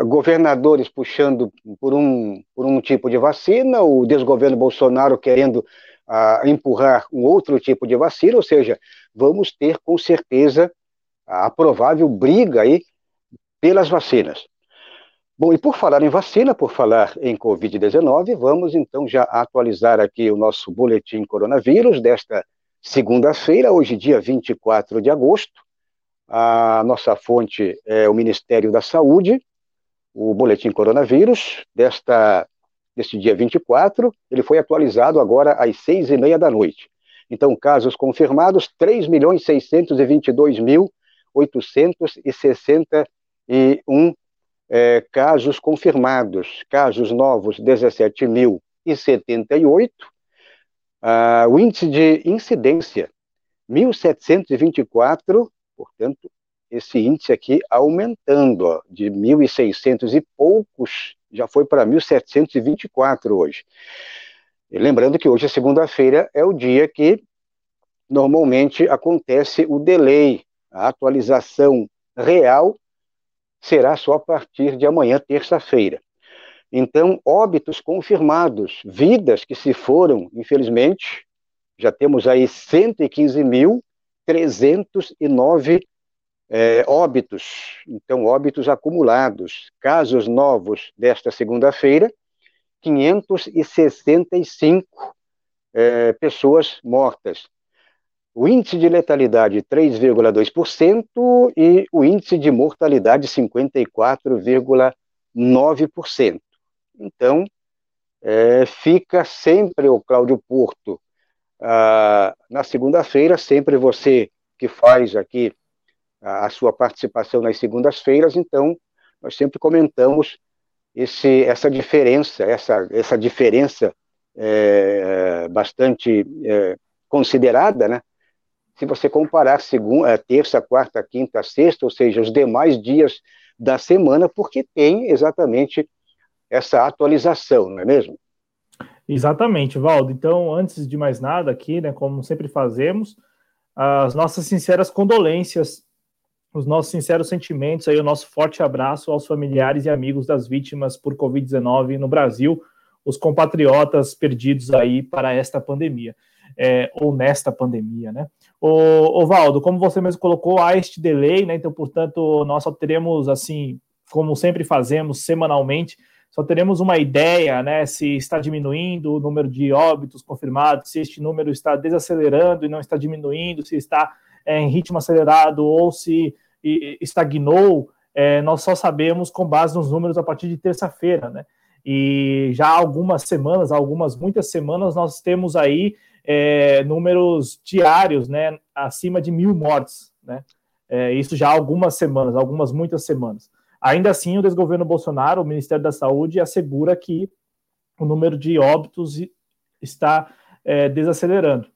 governadores puxando por um, por um tipo de vacina, o desgoverno Bolsonaro querendo uh, empurrar um outro tipo de vacina, ou seja, vamos ter com certeza a provável briga aí pelas vacinas. Bom, e por falar em vacina, por falar em Covid-19, vamos então já atualizar aqui o nosso boletim coronavírus desta segunda-feira, hoje, dia 24 de agosto. A nossa fonte é o Ministério da Saúde, o boletim coronavírus desta, deste dia 24, ele foi atualizado agora às seis e meia da noite. Então, casos confirmados, 3.622.861 é, casos confirmados, casos novos 17.078, ah, o índice de incidência 1.724, portanto, esse índice aqui aumentando, ó, de 1.600 e poucos, já foi para 1.724 hoje. E lembrando que hoje, é segunda-feira, é o dia que normalmente acontece o delay, a atualização real será só a partir de amanhã, terça-feira. Então, óbitos confirmados, vidas que se foram, infelizmente, já temos aí 115.309 é, óbitos, então óbitos acumulados, casos novos desta segunda-feira, 565 é, pessoas mortas. O índice de letalidade 3,2% e o índice de mortalidade 54,9%. Então, é, fica sempre o Cláudio Porto ah, na segunda-feira, sempre você que faz aqui a, sua participação nas segundas-feiras, então nós sempre comentamos esse, essa diferença, essa, essa diferença é, bastante é, considerada, né? se você comparar segunda, é, terça, quarta, quinta, sexta, ou seja, os demais dias da semana, porque tem exatamente essa atualização, não é mesmo? Exatamente, Valdo. Então, antes de mais nada, aqui, né, como sempre fazemos, as nossas sinceras condolências, os nossos sinceros sentimentos, aí o nosso forte abraço aos familiares e amigos das vítimas por Covid-19 no Brasil, os compatriotas perdidos aí para esta pandemia, é, ou nesta pandemia, né? O, Valdo, como você mesmo colocou, há este delay, né? Então, portanto, nós só teremos, assim, como sempre fazemos semanalmente, só teremos uma ideia, né? Se está diminuindo o número de óbitos confirmados, se este número está desacelerando e não está diminuindo, se está é, em ritmo acelerado ou se estagnou. É, nós só sabemos com base nos números a partir de terça-feira, né? E já há algumas semanas, algumas muitas semanas, nós temos aí é, números diários, né, acima de mil mortes, né? É, isso já há algumas semanas, algumas muitas semanas. Ainda assim, o desgoverno Bolsonaro, o Ministério da Saúde, assegura que o número de óbitos está é, desacelerando.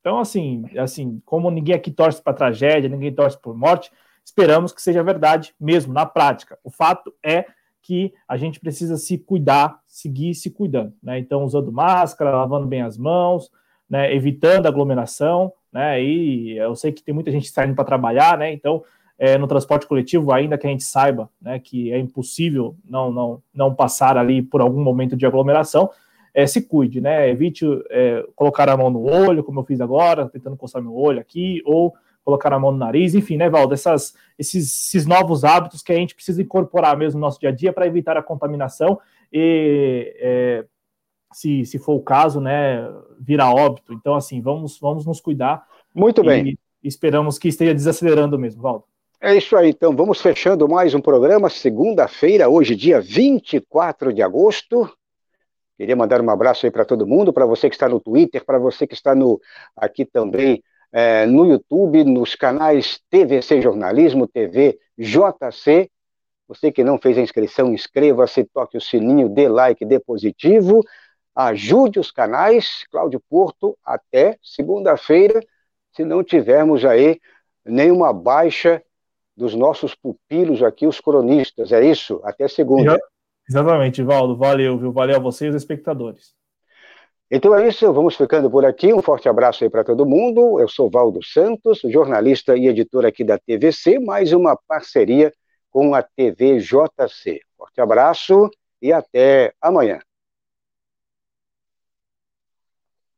Então, assim, assim, como ninguém aqui torce para tragédia, ninguém torce por morte, esperamos que seja verdade mesmo, na prática. O fato é que a gente precisa se cuidar, seguir se cuidando. Né? Então, usando máscara, lavando bem as mãos, né, evitando aglomeração, né, e eu sei que tem muita gente saindo para trabalhar, né, então é, no transporte coletivo, ainda que a gente saiba, né, que é impossível não, não, não passar ali por algum momento de aglomeração, é, se cuide, né? Evite é, colocar a mão no olho, como eu fiz agora, tentando coçar meu olho aqui, ou colocar a mão no nariz, enfim, né, Valdo? Essas, esses, esses novos hábitos que a gente precisa incorporar mesmo no nosso dia a dia para evitar a contaminação e, é, se, se for o caso, né, virar óbito. Então, assim, vamos, vamos nos cuidar. Muito bem. esperamos que esteja desacelerando mesmo, Valdo. É isso aí, então vamos fechando mais um programa, segunda-feira, hoje, dia 24 de agosto. Queria mandar um abraço aí para todo mundo, para você que está no Twitter, para você que está no, aqui também é, no YouTube, nos canais TVC Jornalismo, TV JC. Você que não fez a inscrição, inscreva-se, toque o sininho, dê like, dê positivo, ajude os canais. Cláudio Porto, até segunda-feira, se não tivermos aí nenhuma baixa dos nossos pupilos aqui, os cronistas. É isso? Até segunda. Exatamente, Valdo. Valeu, viu? Valeu a vocês, espectadores. Então é isso, vamos ficando por aqui. Um forte abraço aí para todo mundo. Eu sou Valdo Santos, jornalista e editor aqui da TVC, mais uma parceria com a TV JC. Forte abraço e até amanhã.